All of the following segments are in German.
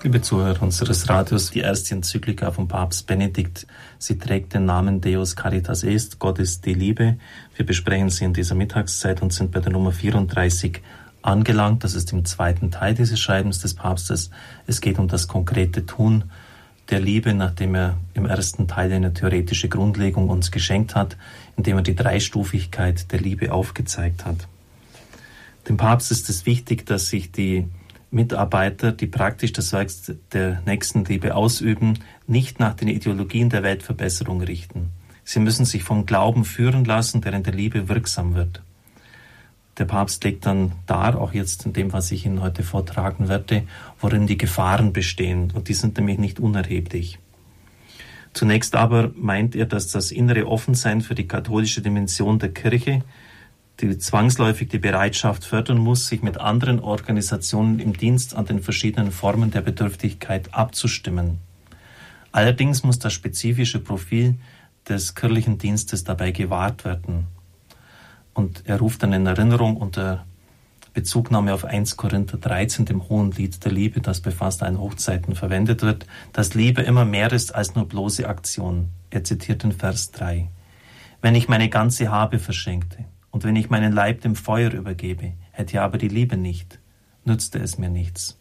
Liebe Zuhörer unseres Radios, die erste Enzyklika von Papst Benedikt, sie trägt den Namen Deus Caritas Est, Gott ist die Liebe. Wir besprechen sie in dieser Mittagszeit und sind bei der Nummer 34 angelangt. Das ist im zweiten Teil dieses Schreibens des Papstes. Es geht um das konkrete Tun der Liebe, nachdem er im ersten Teil eine theoretische Grundlegung uns geschenkt hat, indem er die Dreistufigkeit der Liebe aufgezeigt hat. Dem Papst ist es wichtig, dass sich die Mitarbeiter, die praktisch das Werk der Nächstenliebe ausüben, nicht nach den Ideologien der Weltverbesserung richten. Sie müssen sich vom Glauben führen lassen, der in der Liebe wirksam wird. Der Papst legt dann dar, auch jetzt in dem, was ich Ihnen heute vortragen werde, worin die Gefahren bestehen. Und die sind nämlich nicht unerheblich. Zunächst aber meint er, dass das innere Offensein für die katholische Dimension der Kirche die zwangsläufig die Bereitschaft fördern muss, sich mit anderen Organisationen im Dienst an den verschiedenen Formen der Bedürftigkeit abzustimmen. Allerdings muss das spezifische Profil des kirchlichen Dienstes dabei gewahrt werden. Und er ruft dann in Erinnerung unter Bezugnahme auf 1 Korinther 13, dem Hohen Lied der Liebe, das befasst ein Hochzeiten verwendet wird, dass Liebe immer mehr ist als nur bloße Aktion. Er zitiert den Vers 3. Wenn ich meine ganze Habe verschenkte, und wenn ich meinen Leib dem Feuer übergebe, hätte aber die Liebe nicht, nützte es mir nichts.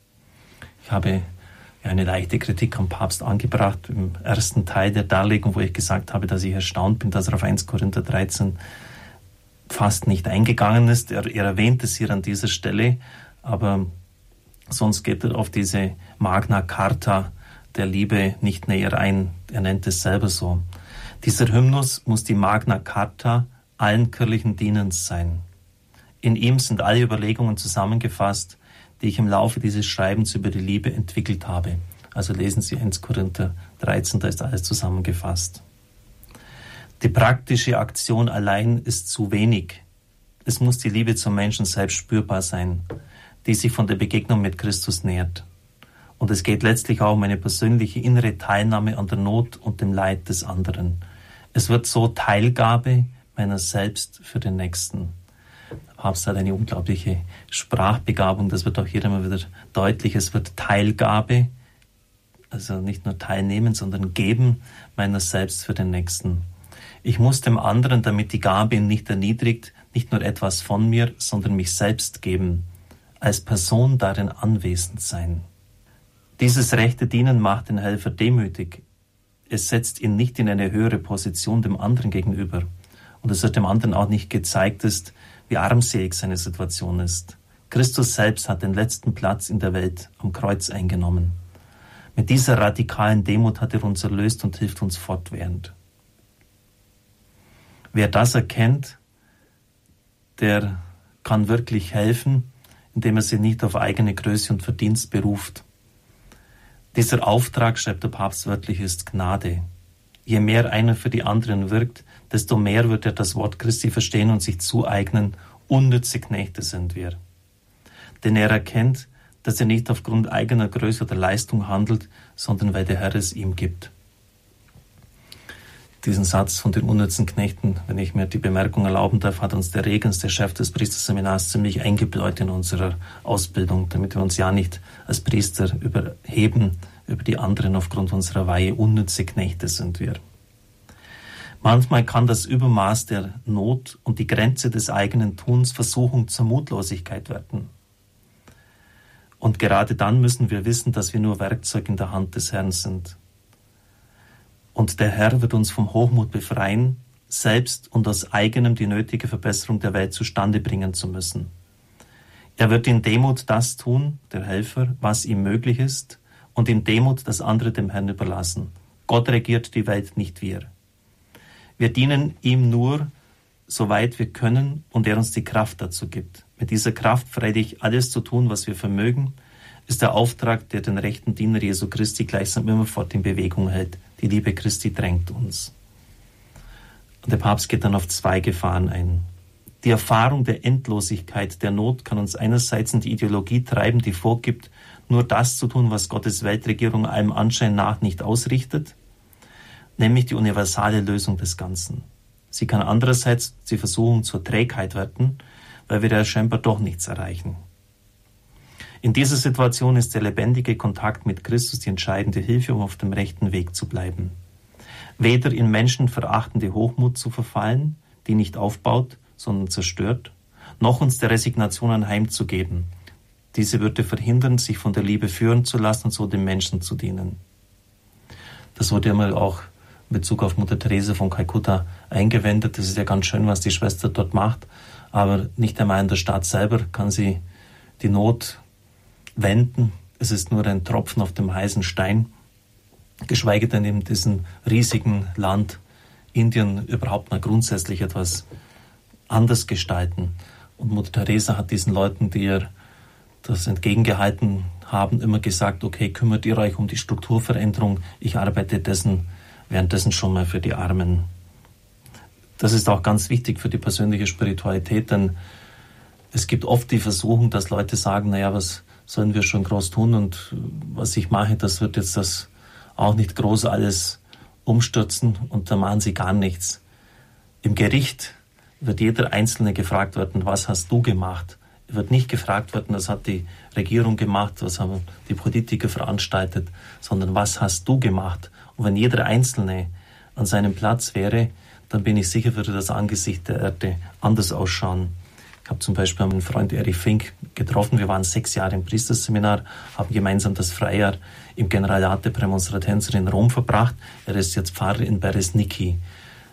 Ich habe eine leichte Kritik am Papst angebracht im ersten Teil der Darlegung, wo ich gesagt habe, dass ich erstaunt bin, dass er auf 1 Korinther 13 fast nicht eingegangen ist. Er, er erwähnt es hier an dieser Stelle, aber sonst geht er auf diese Magna Carta der Liebe nicht näher ein. Er nennt es selber so. Dieser Hymnus muss die Magna Carta allen kirchlichen Dienens sein. In ihm sind alle Überlegungen zusammengefasst, die ich im Laufe dieses Schreibens über die Liebe entwickelt habe. Also lesen Sie 1 Korinther 13, da ist alles zusammengefasst. Die praktische Aktion allein ist zu wenig. Es muss die Liebe zum Menschen selbst spürbar sein, die sich von der Begegnung mit Christus nährt. Und es geht letztlich auch um eine persönliche innere Teilnahme an der Not und dem Leid des anderen. Es wird so Teilgabe, meiner selbst für den Nächsten. Papst hat eine unglaubliche Sprachbegabung, das wird auch hier immer wieder deutlich. Es wird Teilgabe, also nicht nur teilnehmen, sondern geben meiner selbst für den Nächsten. Ich muss dem anderen, damit die Gabe ihn nicht erniedrigt, nicht nur etwas von mir, sondern mich selbst geben, als Person darin anwesend sein. Dieses rechte Dienen macht den Helfer demütig. Es setzt ihn nicht in eine höhere Position dem anderen gegenüber und es wird dem anderen auch nicht gezeigt ist, wie armselig seine Situation ist. Christus selbst hat den letzten Platz in der Welt am Kreuz eingenommen. Mit dieser radikalen Demut hat er uns erlöst und hilft uns fortwährend. Wer das erkennt, der kann wirklich helfen, indem er sich nicht auf eigene Größe und Verdienst beruft. Dieser Auftrag, schreibt der Papst wörtlich, ist Gnade. Je mehr einer für die anderen wirkt, desto mehr wird er das Wort Christi verstehen und sich zueignen, unnütze Knechte sind wir. Denn er erkennt, dass er nicht aufgrund eigener Größe oder Leistung handelt, sondern weil der Herr es ihm gibt. Diesen Satz von den unnützen Knechten, wenn ich mir die Bemerkung erlauben darf, hat uns der Regens, der Chef des Priesterseminars, ziemlich eingebläut in unserer Ausbildung, damit wir uns ja nicht als Priester überheben über die anderen aufgrund unserer Weihe. Unnütze Knechte sind wir. Manchmal kann das Übermaß der Not und die Grenze des eigenen Tuns Versuchung zur Mutlosigkeit werden. Und gerade dann müssen wir wissen, dass wir nur Werkzeug in der Hand des Herrn sind. Und der Herr wird uns vom Hochmut befreien, selbst und aus eigenem die nötige Verbesserung der Welt zustande bringen zu müssen. Er wird in Demut das tun, der Helfer, was ihm möglich ist, und in Demut das andere dem Herrn überlassen. Gott regiert die Welt, nicht wir. Wir dienen ihm nur, soweit wir können und er uns die Kraft dazu gibt. Mit dieser Kraft freilich alles zu tun, was wir vermögen, ist der Auftrag, der den rechten Diener Jesu Christi gleichsam immerfort in Bewegung hält. Die Liebe Christi drängt uns. Und der Papst geht dann auf zwei Gefahren ein. Die Erfahrung der Endlosigkeit der Not kann uns einerseits in die Ideologie treiben, die vorgibt, nur das zu tun, was Gottes Weltregierung allem Anschein nach nicht ausrichtet, nämlich die universale Lösung des Ganzen. Sie kann andererseits die Versuchung zur Trägheit werden, weil wir da scheinbar doch nichts erreichen. In dieser Situation ist der lebendige Kontakt mit Christus die entscheidende Hilfe, um auf dem rechten Weg zu bleiben. Weder in menschenverachtende Hochmut zu verfallen, die nicht aufbaut, sondern zerstört, noch uns der Resignation anheimzugeben. Diese würde verhindern, sich von der Liebe führen zu lassen und so den Menschen zu dienen. Das wurde einmal auch Bezug auf Mutter Therese von Kalkutta eingewendet. Das ist ja ganz schön, was die Schwester dort macht. Aber nicht einmal in der Stadt selber kann sie die Not wenden. Es ist nur ein Tropfen auf dem heißen Stein. Geschweige denn in diesem riesigen Land Indien überhaupt mal grundsätzlich etwas anders gestalten. Und Mutter Teresa hat diesen Leuten, die ihr das entgegengehalten haben, immer gesagt, okay, kümmert ihr euch um die Strukturveränderung, ich arbeite dessen, währenddessen schon mal für die Armen. Das ist auch ganz wichtig für die persönliche Spiritualität, denn es gibt oft die Versuchung, dass Leute sagen, naja, was sollen wir schon groß tun und was ich mache, das wird jetzt das auch nicht groß alles umstürzen und da machen sie gar nichts. Im Gericht wird jeder Einzelne gefragt werden, was hast du gemacht? Wird nicht gefragt werden, was hat die Regierung gemacht, was haben die Politiker veranstaltet, sondern was hast du gemacht? Und wenn jeder Einzelne an seinem Platz wäre, dann bin ich sicher, würde das Angesicht der Erde anders ausschauen. Ich habe zum Beispiel meinen Freund Erich Fink getroffen. Wir waren sechs Jahre im Priesterseminar, haben gemeinsam das Freijahr im Generalat der Prämonstratenser in Rom verbracht. Er ist jetzt Pfarrer in Beresniki,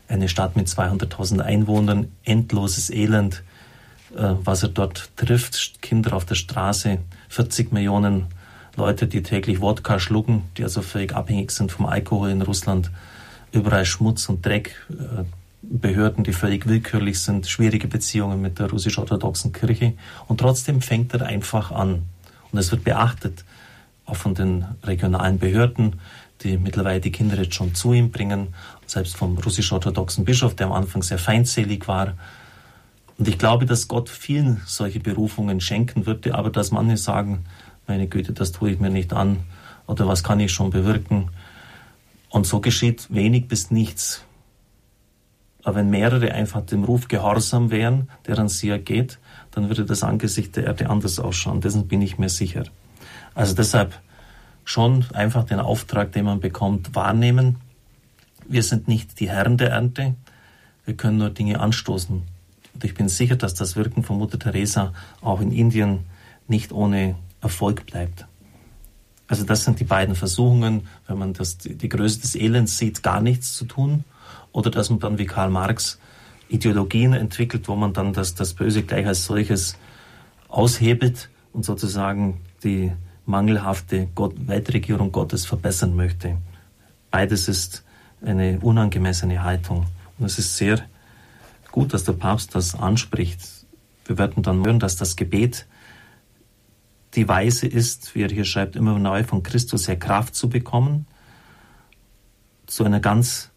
eine Stadt mit 200.000 Einwohnern, endloses Elend, was er dort trifft. Kinder auf der Straße, 40 Millionen Leute, die täglich Wodka schlucken, die also völlig abhängig sind vom Alkohol in Russland. Überall Schmutz und Dreck, äh, Behörden, die völlig willkürlich sind, schwierige Beziehungen mit der russisch-orthodoxen Kirche. Und trotzdem fängt er einfach an. Und es wird beachtet, auch von den regionalen Behörden, die mittlerweile die Kinder jetzt schon zu ihm bringen, selbst vom russisch-orthodoxen Bischof, der am Anfang sehr feindselig war, und ich glaube, dass Gott vielen solche Berufungen schenken würde, aber dass manche sagen, meine Güte, das tue ich mir nicht an oder was kann ich schon bewirken. Und so geschieht wenig bis nichts. Aber wenn mehrere einfach dem Ruf gehorsam wären, der an sie ergeht, dann würde das Angesicht der Erde anders ausschauen. Dessen bin ich mir sicher. Also deshalb schon einfach den Auftrag, den man bekommt, wahrnehmen. Wir sind nicht die Herren der Ernte. Wir können nur Dinge anstoßen. Und ich bin sicher, dass das Wirken von Mutter Teresa auch in Indien nicht ohne Erfolg bleibt. Also das sind die beiden Versuchungen, wenn man das, die Größe des Elends sieht, gar nichts zu tun, oder dass man dann wie Karl Marx Ideologien entwickelt, wo man dann das, das Böse gleich als solches aushebelt und sozusagen die mangelhafte Gott, Weltregierung Gottes verbessern möchte. Beides ist eine unangemessene Haltung. Und es ist sehr gut, dass der Papst das anspricht. Wir werden dann hören, dass das Gebet die Weise ist, wie er hier schreibt, immer neu von Christus her Kraft zu bekommen, zu einer ganz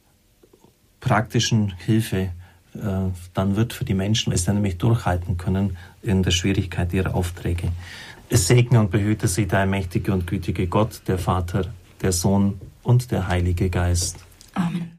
praktischen Hilfe äh, dann wird für die Menschen, weil sie nämlich durchhalten können in der Schwierigkeit ihrer Aufträge. Es segne und behüte sie der mächtige und gütige Gott, der Vater, der Sohn und der Heilige Geist. Amen.